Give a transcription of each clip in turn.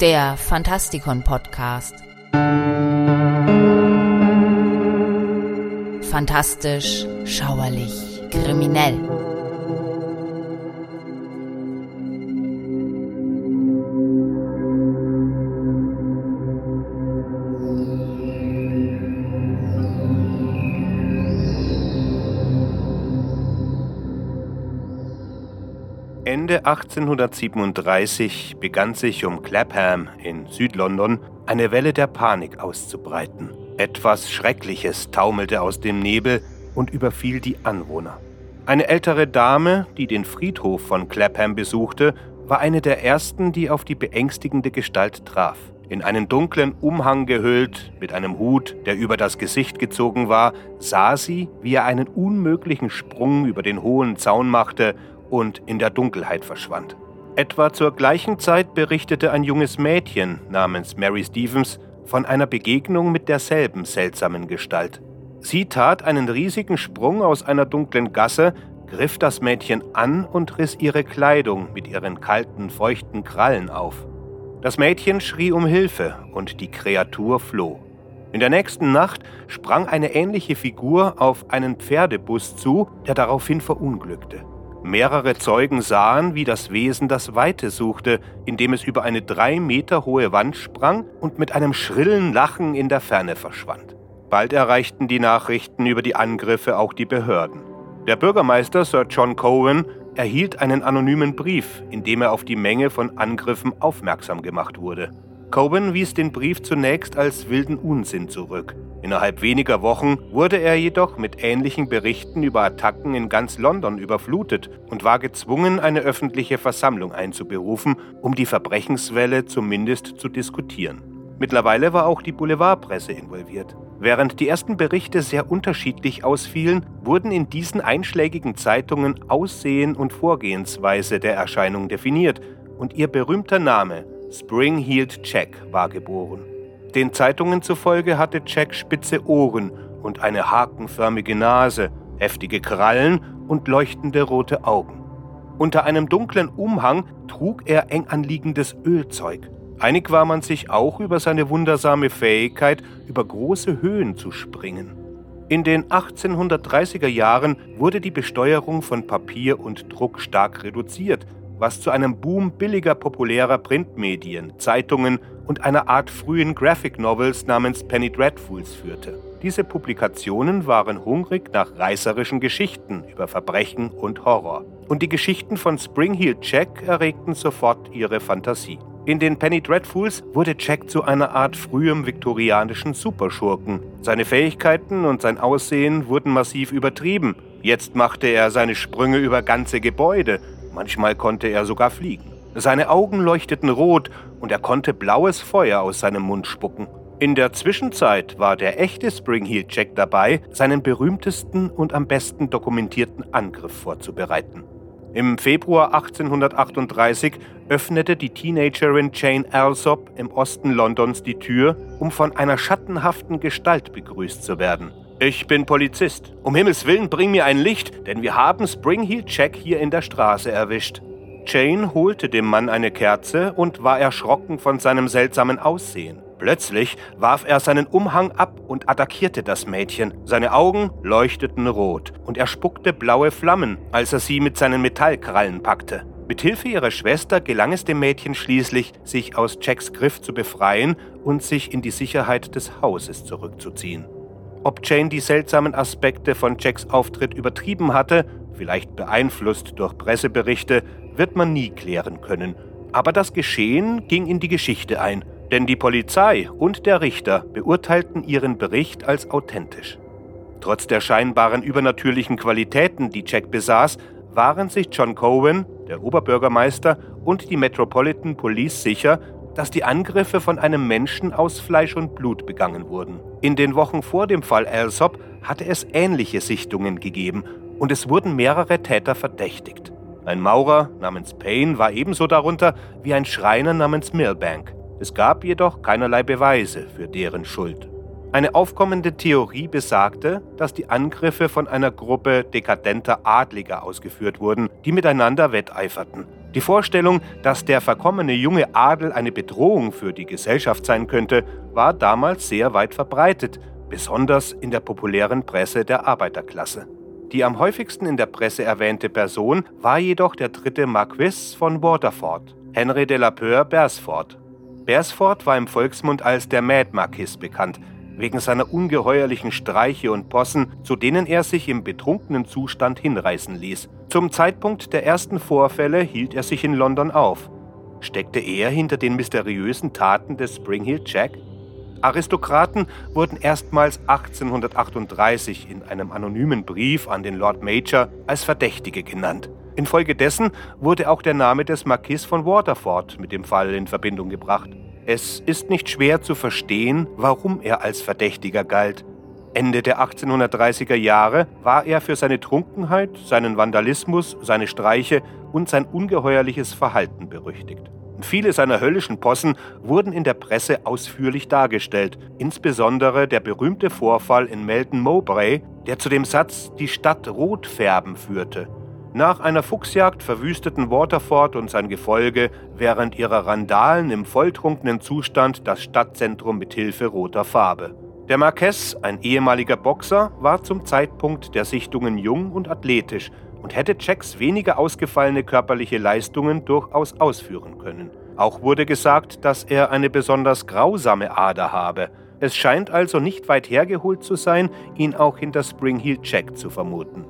der Fantastikon Podcast. Fantastisch, schauerlich, kriminell. Ende 1837 begann sich um Clapham in Südlondon eine Welle der Panik auszubreiten. Etwas Schreckliches taumelte aus dem Nebel und überfiel die Anwohner. Eine ältere Dame, die den Friedhof von Clapham besuchte, war eine der ersten, die auf die beängstigende Gestalt traf. In einen dunklen Umhang gehüllt, mit einem Hut, der über das Gesicht gezogen war, sah sie, wie er einen unmöglichen Sprung über den hohen Zaun machte und in der Dunkelheit verschwand. Etwa zur gleichen Zeit berichtete ein junges Mädchen namens Mary Stevens von einer Begegnung mit derselben seltsamen Gestalt. Sie tat einen riesigen Sprung aus einer dunklen Gasse, griff das Mädchen an und riss ihre Kleidung mit ihren kalten, feuchten Krallen auf. Das Mädchen schrie um Hilfe und die Kreatur floh. In der nächsten Nacht sprang eine ähnliche Figur auf einen Pferdebus zu, der daraufhin verunglückte. Mehrere Zeugen sahen, wie das Wesen das Weite suchte, indem es über eine drei Meter hohe Wand sprang und mit einem schrillen Lachen in der Ferne verschwand. Bald erreichten die Nachrichten über die Angriffe auch die Behörden. Der Bürgermeister Sir John Cowan erhielt einen anonymen Brief, in dem er auf die Menge von Angriffen aufmerksam gemacht wurde. Coben wies den Brief zunächst als wilden Unsinn zurück. Innerhalb weniger Wochen wurde er jedoch mit ähnlichen Berichten über Attacken in ganz London überflutet und war gezwungen, eine öffentliche Versammlung einzuberufen, um die Verbrechenswelle zumindest zu diskutieren. Mittlerweile war auch die Boulevardpresse involviert. Während die ersten Berichte sehr unterschiedlich ausfielen, wurden in diesen einschlägigen Zeitungen Aussehen und Vorgehensweise der Erscheinung definiert und ihr berühmter Name Spring-Heeled Jack war geboren. Den Zeitungen zufolge hatte Jack spitze Ohren und eine hakenförmige Nase, heftige Krallen und leuchtende rote Augen. Unter einem dunklen Umhang trug er eng anliegendes Ölzeug. Einig war man sich auch über seine wundersame Fähigkeit, über große Höhen zu springen. In den 1830er Jahren wurde die Besteuerung von Papier und Druck stark reduziert was zu einem Boom billiger populärer Printmedien, Zeitungen und einer Art frühen Graphic Novels namens Penny Dreadfuls führte. Diese Publikationen waren hungrig nach reißerischen Geschichten über Verbrechen und Horror. Und die Geschichten von Springheel Jack erregten sofort ihre Fantasie. In den Penny Dreadfuls wurde Jack zu einer Art frühem viktorianischen Superschurken. Seine Fähigkeiten und sein Aussehen wurden massiv übertrieben. Jetzt machte er seine Sprünge über ganze Gebäude Manchmal konnte er sogar fliegen. Seine Augen leuchteten rot und er konnte blaues Feuer aus seinem Mund spucken. In der Zwischenzeit war der echte Springheel Jack dabei, seinen berühmtesten und am besten dokumentierten Angriff vorzubereiten. Im Februar 1838 öffnete die Teenagerin Jane Alsop im Osten Londons die Tür, um von einer schattenhaften Gestalt begrüßt zu werden. Ich bin Polizist. Um Himmels Willen bring mir ein Licht, denn wir haben Springheel Jack hier in der Straße erwischt. Jane holte dem Mann eine Kerze und war erschrocken von seinem seltsamen Aussehen. Plötzlich warf er seinen Umhang ab und attackierte das Mädchen. Seine Augen leuchteten rot und er spuckte blaue Flammen, als er sie mit seinen Metallkrallen packte. Mit Hilfe ihrer Schwester gelang es dem Mädchen schließlich, sich aus Jacks Griff zu befreien und sich in die Sicherheit des Hauses zurückzuziehen. Ob Jane die seltsamen Aspekte von Jacks Auftritt übertrieben hatte, vielleicht beeinflusst durch Presseberichte, wird man nie klären können. Aber das Geschehen ging in die Geschichte ein, denn die Polizei und der Richter beurteilten ihren Bericht als authentisch. Trotz der scheinbaren übernatürlichen Qualitäten, die Jack besaß, waren sich John Cowan, der Oberbürgermeister und die Metropolitan Police sicher, dass die Angriffe von einem Menschen aus Fleisch und Blut begangen wurden. In den Wochen vor dem Fall Alsop hatte es ähnliche Sichtungen gegeben und es wurden mehrere Täter verdächtigt. Ein Maurer namens Payne war ebenso darunter wie ein Schreiner namens Milbank. Es gab jedoch keinerlei Beweise für deren Schuld. Eine aufkommende Theorie besagte, dass die Angriffe von einer Gruppe dekadenter Adliger ausgeführt wurden, die miteinander wetteiferten. Die Vorstellung, dass der verkommene junge Adel eine Bedrohung für die Gesellschaft sein könnte, war damals sehr weit verbreitet, besonders in der populären Presse der Arbeiterklasse. Die am häufigsten in der Presse erwähnte Person war jedoch der dritte Marquis von Waterford, Henry de la Peur Beresford. Beresford war im Volksmund als der Mad Marquis bekannt, wegen seiner ungeheuerlichen Streiche und Possen, zu denen er sich im betrunkenen Zustand hinreißen ließ. Zum Zeitpunkt der ersten Vorfälle hielt er sich in London auf. Steckte er hinter den mysteriösen Taten des Spring Jack? Aristokraten wurden erstmals 1838 in einem anonymen Brief an den Lord Major als Verdächtige genannt. Infolgedessen wurde auch der Name des Marquis von Waterford mit dem Fall in Verbindung gebracht. Es ist nicht schwer zu verstehen, warum er als Verdächtiger galt. Ende der 1830er Jahre war er für seine Trunkenheit, seinen Vandalismus, seine Streiche und sein ungeheuerliches Verhalten berüchtigt. Viele seiner höllischen Possen wurden in der Presse ausführlich dargestellt, insbesondere der berühmte Vorfall in Melton Mowbray, der zu dem Satz die Stadt rot färben führte. Nach einer Fuchsjagd verwüsteten Waterford und sein Gefolge während ihrer Randalen im volltrunkenen Zustand das Stadtzentrum mit Hilfe roter Farbe. Der Marquess, ein ehemaliger Boxer, war zum Zeitpunkt der Sichtungen jung und athletisch und hätte Jacks weniger ausgefallene körperliche Leistungen durchaus ausführen können. Auch wurde gesagt, dass er eine besonders grausame Ader habe. Es scheint also nicht weit hergeholt zu sein, ihn auch hinter Spring Heel Jack zu vermuten.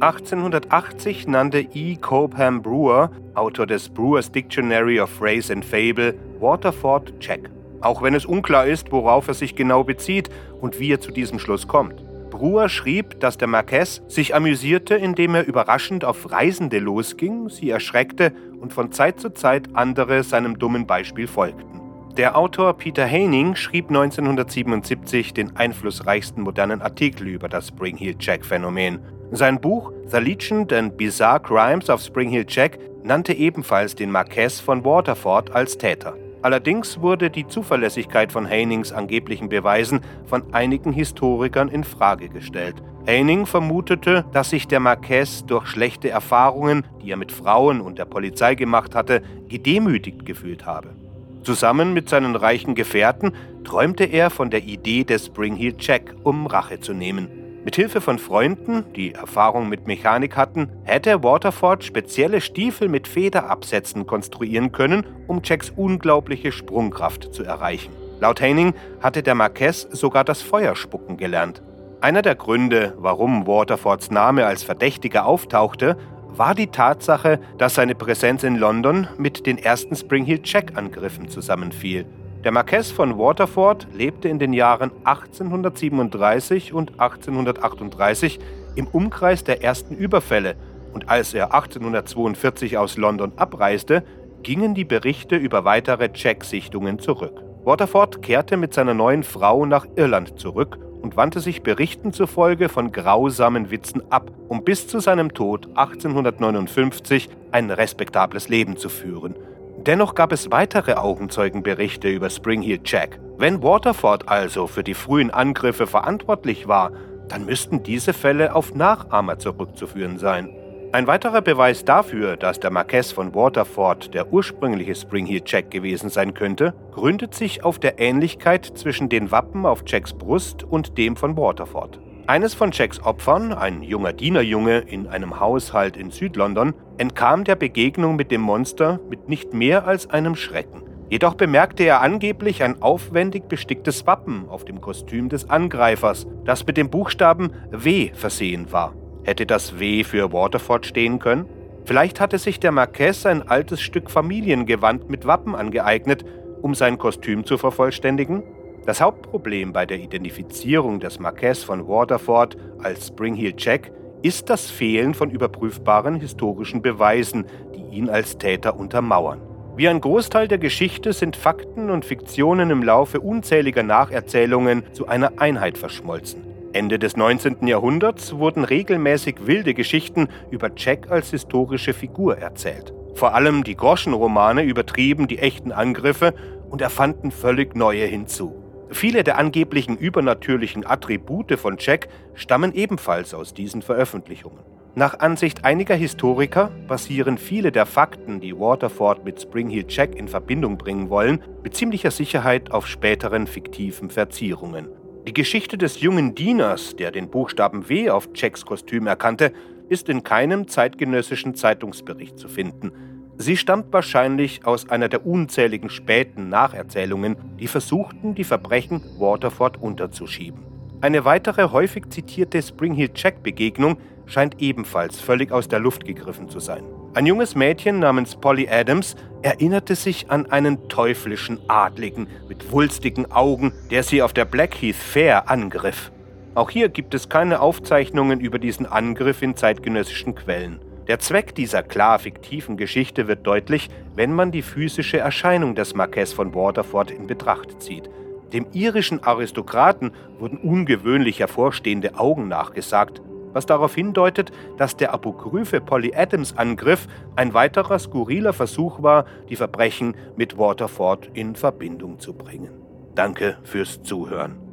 1880 nannte E. Cobham Brewer, Autor des Brewers Dictionary of Phrase and Fable, Waterford Jack. Auch wenn es unklar ist, worauf er sich genau bezieht und wie er zu diesem Schluss kommt. Brewer schrieb, dass der Marquess sich amüsierte, indem er überraschend auf Reisende losging, sie erschreckte und von Zeit zu Zeit andere seinem dummen Beispiel folgten. Der Autor Peter Haining schrieb 1977 den einflussreichsten modernen Artikel über das Spring Heel Jack Phänomen. Sein Buch The Legend and Bizarre Crimes of Spring Hill Jack nannte ebenfalls den Marquess von Waterford als Täter. Allerdings wurde die Zuverlässigkeit von Heinings angeblichen Beweisen von einigen Historikern in Frage gestellt. Heining vermutete, dass sich der Marquess durch schlechte Erfahrungen, die er mit Frauen und der Polizei gemacht hatte, gedemütigt gefühlt habe. Zusammen mit seinen reichen Gefährten träumte er von der Idee des Spring Heel Jack, um Rache zu nehmen. Mit Hilfe von Freunden, die Erfahrung mit Mechanik hatten, hätte Waterford spezielle Stiefel mit Federabsätzen konstruieren können, um Jacks unglaubliche Sprungkraft zu erreichen. Laut Haining hatte der Marquess sogar das Feuerspucken gelernt. Einer der Gründe, warum Waterfords Name als Verdächtiger auftauchte, war die Tatsache, dass seine Präsenz in London mit den ersten Spring Heel Jack-Angriffen zusammenfiel. Der Marquess von Waterford lebte in den Jahren 1837 und 1838 im Umkreis der ersten Überfälle und als er 1842 aus London abreiste, gingen die Berichte über weitere Jack-Sichtungen zurück. Waterford kehrte mit seiner neuen Frau nach Irland zurück und wandte sich Berichten zufolge von grausamen Witzen ab, um bis zu seinem Tod 1859 ein respektables Leben zu führen – Dennoch gab es weitere Augenzeugenberichte über Spring Heel Jack. Wenn Waterford also für die frühen Angriffe verantwortlich war, dann müssten diese Fälle auf Nachahmer zurückzuführen sein. Ein weiterer Beweis dafür, dass der Marquess von Waterford der ursprüngliche Spring Heel Jack gewesen sein könnte, gründet sich auf der Ähnlichkeit zwischen den Wappen auf Jacks Brust und dem von Waterford. Eines von Jacks Opfern, ein junger Dienerjunge in einem Haushalt in Südlondon, entkam der Begegnung mit dem Monster mit nicht mehr als einem Schrecken. Jedoch bemerkte er angeblich ein aufwendig besticktes Wappen auf dem Kostüm des Angreifers, das mit dem Buchstaben W versehen war. Hätte das W für Waterford stehen können? Vielleicht hatte sich der Marquess ein altes Stück Familiengewand mit Wappen angeeignet, um sein Kostüm zu vervollständigen? Das Hauptproblem bei der Identifizierung des Marquess von Waterford als Springheel Jack ist das Fehlen von überprüfbaren historischen Beweisen, die ihn als Täter untermauern. Wie ein Großteil der Geschichte sind Fakten und Fiktionen im Laufe unzähliger Nacherzählungen zu einer Einheit verschmolzen. Ende des 19. Jahrhunderts wurden regelmäßig wilde Geschichten über Jack als historische Figur erzählt. Vor allem die Groschenromane übertrieben die echten Angriffe und erfanden völlig neue hinzu. Viele der angeblichen übernatürlichen Attribute von Jack stammen ebenfalls aus diesen Veröffentlichungen. Nach Ansicht einiger Historiker basieren viele der Fakten, die Waterford mit Spring Heel Jack in Verbindung bringen wollen, mit ziemlicher Sicherheit auf späteren fiktiven Verzierungen. Die Geschichte des jungen Dieners, der den Buchstaben W auf Jacks Kostüm erkannte, ist in keinem zeitgenössischen Zeitungsbericht zu finden. Sie stammt wahrscheinlich aus einer der unzähligen späten Nacherzählungen, die versuchten, die Verbrechen Waterford unterzuschieben. Eine weitere häufig zitierte Spring Heel Jack Begegnung scheint ebenfalls völlig aus der Luft gegriffen zu sein. Ein junges Mädchen namens Polly Adams erinnerte sich an einen teuflischen Adligen mit wulstigen Augen, der sie auf der Blackheath Fair angriff. Auch hier gibt es keine Aufzeichnungen über diesen Angriff in zeitgenössischen Quellen. Der Zweck dieser klar fiktiven Geschichte wird deutlich, wenn man die physische Erscheinung des Marquess von Waterford in Betracht zieht. Dem irischen Aristokraten wurden ungewöhnlich hervorstehende Augen nachgesagt, was darauf hindeutet, dass der apokryphe Polly Adams Angriff ein weiterer skurriler Versuch war, die Verbrechen mit Waterford in Verbindung zu bringen. Danke fürs Zuhören.